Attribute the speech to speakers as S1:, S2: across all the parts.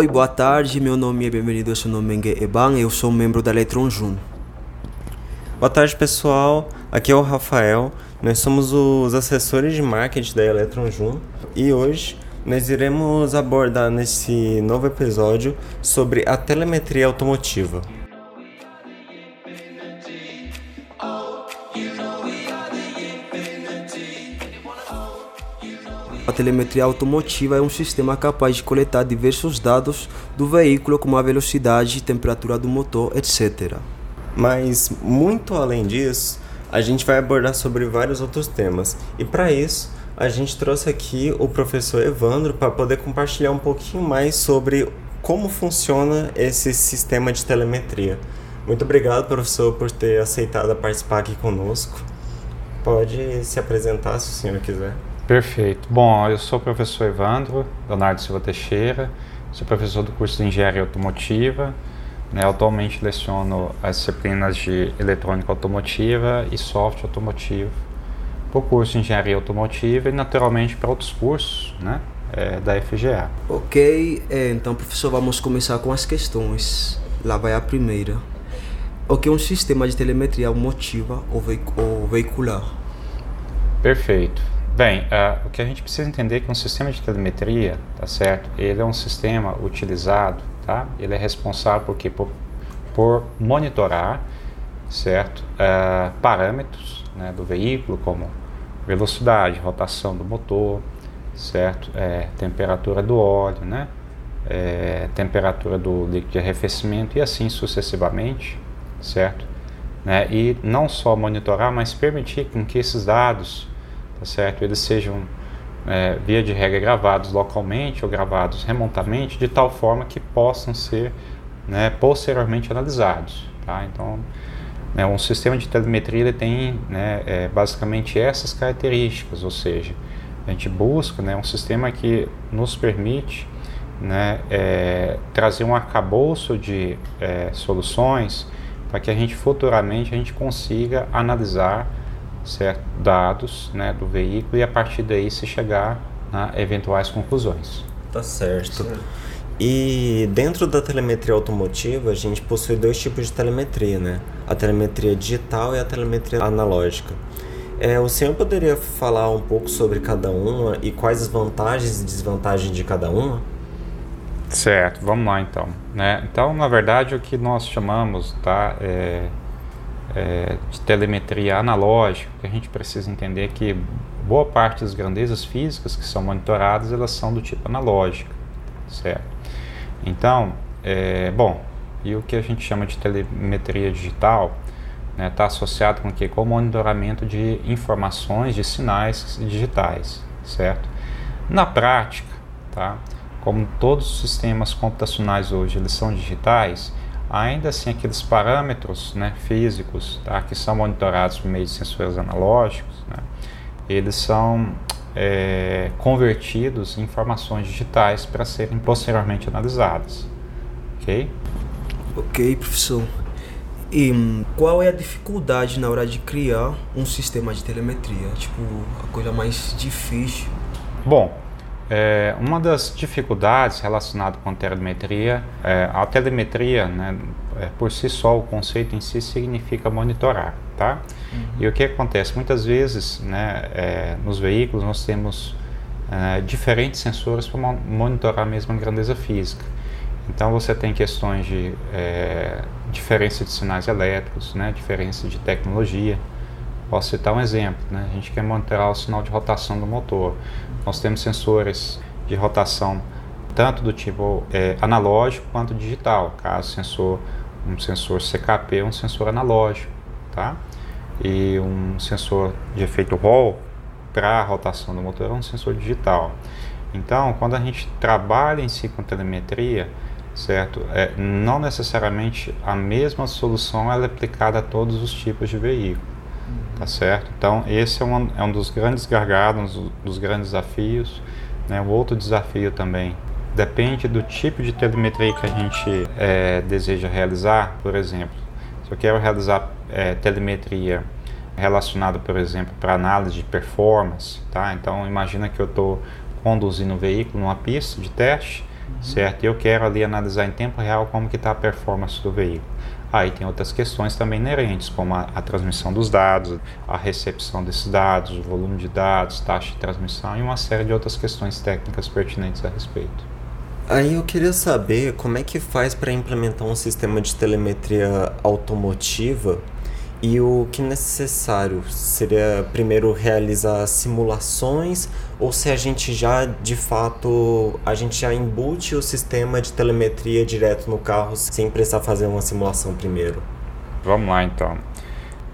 S1: Oi, boa tarde. Meu nome é Bem-vindo, eu sou Nomengue Eban, eu sou membro da Electron Jun.
S2: Boa tarde, pessoal. Aqui é o Rafael. Nós somos os assessores de marketing da Electron Jun e hoje nós iremos abordar nesse novo episódio sobre a telemetria automotiva.
S1: Telemetria automotiva é um sistema capaz de coletar diversos dados do veículo, como a velocidade, temperatura do motor, etc.
S2: Mas, muito além disso, a gente vai abordar sobre vários outros temas. E para isso, a gente trouxe aqui o professor Evandro para poder compartilhar um pouquinho mais sobre como funciona esse sistema de telemetria. Muito obrigado, professor, por ter aceitado participar aqui conosco. Pode se apresentar se o senhor quiser.
S3: Perfeito. Bom, eu sou o professor Evandro Leonardo Silva Teixeira, sou professor do curso de Engenharia Automotiva. Né, atualmente leciono as disciplinas de Eletrônica Automotiva e Software Automotivo para o curso de Engenharia Automotiva e naturalmente para outros cursos né, é, da FGA.
S1: Ok, é, então professor, vamos começar com as questões. Lá vai a primeira. O que é um sistema de telemetria automotiva ou, ou veicular?
S3: Perfeito. Bem, uh, o que a gente precisa entender é que um sistema de telemetria, tá certo? Ele é um sistema utilizado, tá? Ele é responsável por quê? Por, por monitorar, certo? Uh, parâmetros né, do veículo, como velocidade, rotação do motor, certo? É, temperatura do óleo, né? É, temperatura do líquido de arrefecimento e assim sucessivamente, certo? Né? E não só monitorar, mas permitir com que esses dados tá certo? Eles sejam, é, via de regra, gravados localmente ou gravados remotamente, de tal forma que possam ser né, posteriormente analisados. Tá? Então, né, um sistema de telemetria ele tem né, é, basicamente essas características, ou seja, a gente busca né, um sistema que nos permite né, é, trazer um arcabouço de é, soluções para que a gente futuramente a gente consiga analisar certo? dados né, do veículo e a partir daí se chegar a eventuais conclusões.
S2: Tá certo. certo. E dentro da telemetria automotiva, a gente possui dois tipos de telemetria, né? A telemetria digital e a telemetria analógica. É, o senhor poderia falar um pouco sobre cada uma e quais as vantagens e desvantagens de cada uma?
S3: Certo, vamos lá então. Né? Então, na verdade, o que nós chamamos tá, é, é, de telemetria analógica, que a gente precisa entender que boa parte das grandezas físicas que são monitoradas, elas são do tipo analógico, certo? Então, é, bom, e o que a gente chama de telemetria digital está né, tá associado com o que? Com o monitoramento de informações, de sinais digitais, certo? Na prática, tá? Como todos os sistemas computacionais hoje eles são digitais, ainda assim aqueles parâmetros né, físicos tá, que são monitorados por meio de sensores analógicos, né, eles são é, convertidos em informações digitais para serem posteriormente analisadas. Ok?
S1: Ok, professor. E hum, qual é a dificuldade na hora de criar um sistema de telemetria? Tipo, a coisa mais difícil?
S3: Bom, é, uma das dificuldades relacionadas com a telemetria, é, a telemetria, né, é, por si só, o conceito em si significa monitorar, tá? Uhum. E o que acontece? Muitas vezes, né, é, nos veículos nós temos é, diferentes sensores para monitorar a mesma grandeza física. Então você tem questões de é, diferença de sinais elétricos, né, diferença de tecnologia, Posso citar um exemplo, né? a gente quer monitorar o sinal de rotação do motor. Nós temos sensores de rotação tanto do tipo é, analógico quanto digital, caso sensor, um sensor CKP um sensor analógico, tá? E um sensor de efeito Hall para a rotação do motor é um sensor digital. Então, quando a gente trabalha em si com telemetria, certo? É, não necessariamente a mesma solução é aplicada a todos os tipos de veículo tá certo? Então esse é um, é um dos grandes gargalos, um dos grandes desafios. Né? O outro desafio também depende do tipo de telemetria que a gente é, deseja realizar. Por exemplo, se eu quero realizar é, telemetria relacionada, por exemplo, para análise de performance, tá? Então imagina que eu estou conduzindo um veículo numa pista de teste certo? E eu quero ali analisar em tempo real como que está a performance do veículo. Aí tem outras questões também inerentes, como a, a, transmissão dos dados, a recepção desses dados, o volume de dados, taxa de transmissão e uma série de outras questões técnicas pertinentes a respeito.
S2: Aí eu queria saber como é que faz para implementar um sistema de telemetria automotiva e o que necessário seria primeiro realizar simulações ou se a gente já de fato a gente já embute o sistema de telemetria direto no carro sem precisar fazer uma simulação primeiro?
S3: Vamos lá então.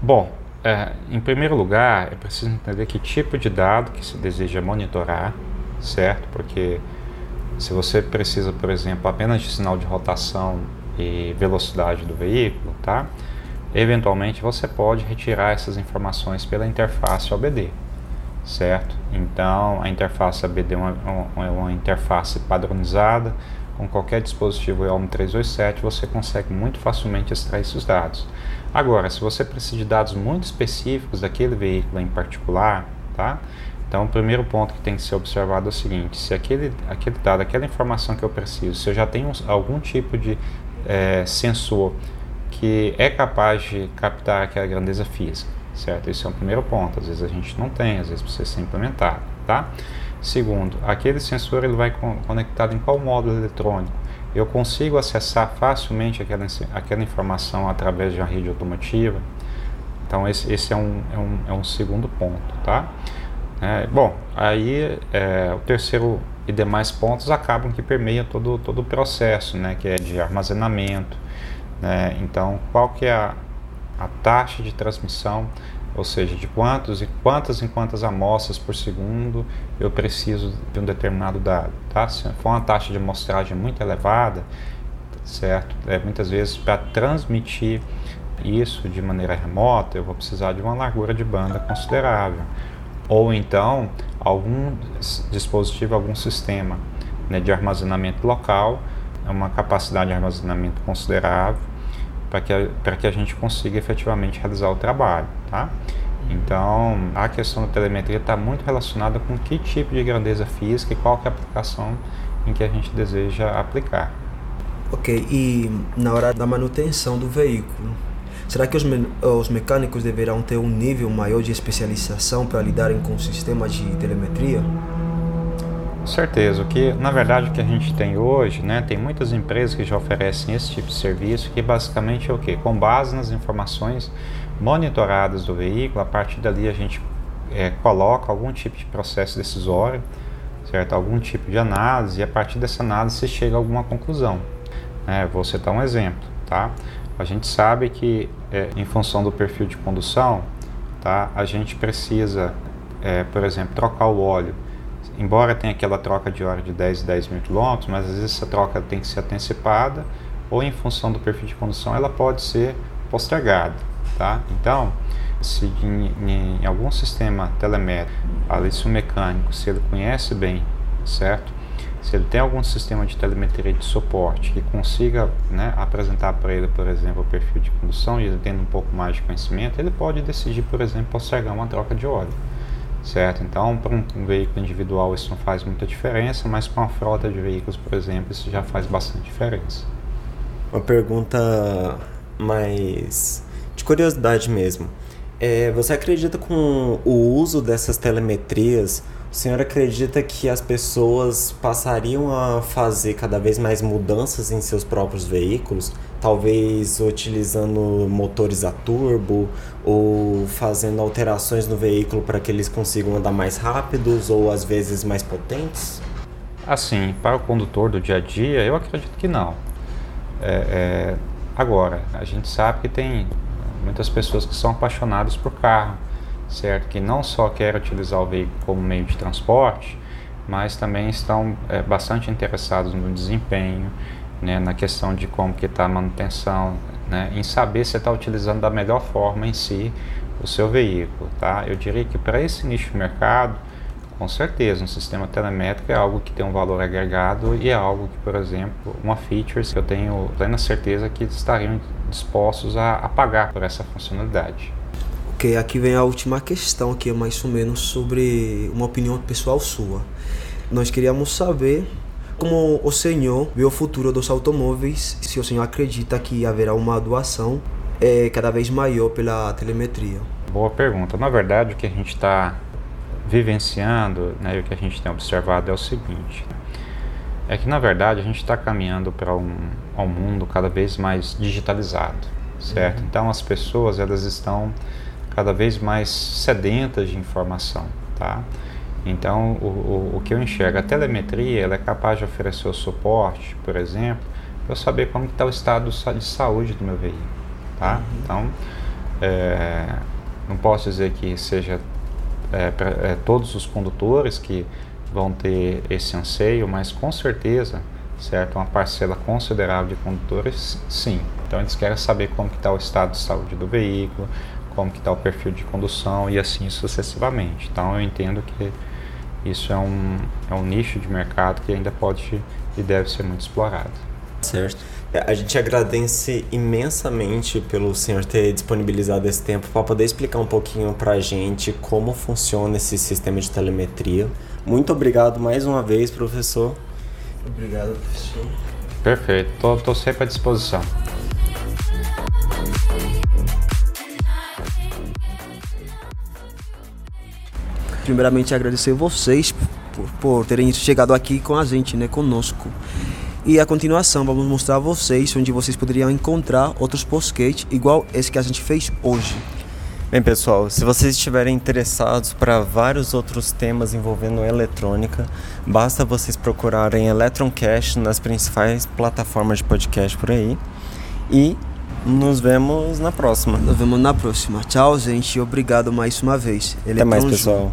S3: Bom, é, em primeiro lugar é preciso entender que tipo de dado que se deseja monitorar, certo? Porque se você precisa, por exemplo, apenas de sinal de rotação e velocidade do veículo, tá? Eventualmente você pode retirar essas informações pela interface OBD, certo? Então a interface OBD é uma, uma, uma interface padronizada, com qualquer dispositivo EOM 327 você consegue muito facilmente extrair esses dados. Agora, se você precisa de dados muito específicos daquele veículo em particular, tá? Então, o primeiro ponto que tem que ser observado é o seguinte: se aquele, aquele dado, aquela informação que eu preciso, se eu já tenho algum tipo de é, sensor que é capaz de captar aquela grandeza física, certo? Esse é o primeiro ponto. Às vezes a gente não tem, às vezes precisa ser implementado, tá? Segundo, aquele sensor ele vai conectado em qual módulo eletrônico? Eu consigo acessar facilmente aquela, aquela informação através de uma rede automotiva? Então esse, esse é, um, é, um, é um segundo ponto, tá? É, bom, aí é, o terceiro e demais pontos acabam que permeiam todo, todo o processo, né? Que é de armazenamento, né? Então, qual que é a, a taxa de transmissão, ou seja, de quantos e quantas em quantas amostras por segundo eu preciso de um determinado dado, tá? Se for uma taxa de amostragem muito elevada, certo? É, muitas vezes para transmitir isso de maneira remota, eu vou precisar de uma largura de banda considerável. Ou então, algum dispositivo, algum sistema né, de armazenamento local, uma capacidade de armazenamento considerável, para que, que a gente consiga efetivamente realizar o trabalho, tá? Então, a questão da telemetria está muito relacionada com que tipo de grandeza física e qual é a aplicação em que a gente deseja aplicar.
S1: Ok, e na hora da manutenção do veículo, será que os, me os mecânicos deverão ter um nível maior de especialização para lidarem com sistemas de telemetria?
S3: Com certeza, o que na verdade o que a gente tem hoje, né, tem muitas empresas que já oferecem esse tipo de serviço, que basicamente é o que? Com base nas informações monitoradas do veículo, a partir dali a gente é, coloca algum tipo de processo decisório, certo? Algum tipo de análise e a partir dessa análise se chega a alguma conclusão. É, vou citar um exemplo, tá? A gente sabe que é, em função do perfil de condução, tá? A gente precisa, é, por exemplo, trocar o óleo embora tenha aquela troca de hora de 10 10 mil quilômetros, mas às vezes essa troca tem que ser antecipada ou em função do perfil de condução ela pode ser postergada, tá? Então, se em, em algum sistema telemétrico, se o mecânico, se ele conhece bem, certo? Se ele tem algum sistema de telemetria de suporte que consiga né, apresentar para ele, por exemplo, o perfil de condução e ele tendo um pouco mais de conhecimento, ele pode decidir, por exemplo, postergar uma troca de óleo certo? Então, para um, um, veículo individual isso não faz muita diferença, mas para uma frota de veículos, por exemplo, isso já faz bastante diferença.
S2: Uma pergunta mais de curiosidade mesmo. É, você acredita com o uso dessas telemetrias o senhor acredita que as pessoas passariam a fazer cada vez mais mudanças em seus próprios veículos, talvez utilizando motores a turbo ou fazendo alterações no veículo para que eles consigam andar mais rápidos ou às vezes mais potentes?
S3: Assim, para o condutor do dia a dia, eu acredito que não. É, é, agora, a gente sabe que tem muitas pessoas que são apaixonadas por carro certo? Que não só querem utilizar o veículo como meio de transporte, mas também estão é, bastante interessados no desempenho, né, na questão de como que está a manutenção, né, em saber se está utilizando da melhor forma em si o seu veículo, tá? Eu diria que para esse nicho de mercado, com certeza, um sistema telemétrico é algo que tem um valor agregado e é algo que, por exemplo, uma feature que eu tenho plena certeza que estariam dispostos a, a pagar por essa funcionalidade.
S1: Ok, aqui vem a última questão, que é mais ou menos sobre uma opinião pessoal sua. Nós queríamos saber como o senhor vê o futuro dos automóveis, se o senhor acredita que haverá uma doação é, cada vez maior pela telemetria.
S3: Boa pergunta. Na verdade, o que a gente está vivenciando né, e o que a gente tem observado é o seguinte: é que na verdade a gente está caminhando para um, mundo cada vez mais digitalizado, certo? Uhum. Então as pessoas elas estão cada vez mais sedentas de informação, tá? Então o, o, o que eu enxergo, a telemetria ela é capaz de oferecer o suporte, por exemplo, para eu saber como está o estado de saúde do meu veículo, tá? Uhum. Então é, não posso dizer que seja é, para é, todos os condutores que vão ter esse anseio, mas com certeza, certo, uma parcela considerável de condutores, sim. Então eles querem saber como está o estado de saúde do veículo, como que está o perfil de condução e assim sucessivamente. Então eu entendo que isso é um, é um nicho de mercado que ainda pode e deve ser muito explorado.
S2: Certo. É, a gente agradece imensamente pelo senhor ter disponibilizado esse tempo para poder explicar um pouquinho para a gente como funciona esse sistema de telemetria. Muito obrigado mais uma vez, professor.
S1: Obrigado, professor.
S3: Perfeito, estou sempre à disposição.
S1: Primeiramente, agradecer vocês por, por terem chegado aqui com a gente, né, conosco. E a continuação vamos mostrar a vocês onde vocês poderiam encontrar outros podcasts igual esse que a gente fez hoje.
S2: Bem, pessoal, se vocês estiverem interessados para vários outros temas envolvendo eletrônica, basta vocês procurarem Electroncast nas principais plataformas de podcast por aí. E nos vemos na próxima.
S1: Nos vemos na próxima. Tchau, gente. Obrigado mais uma vez.
S2: Até mais, pessoal.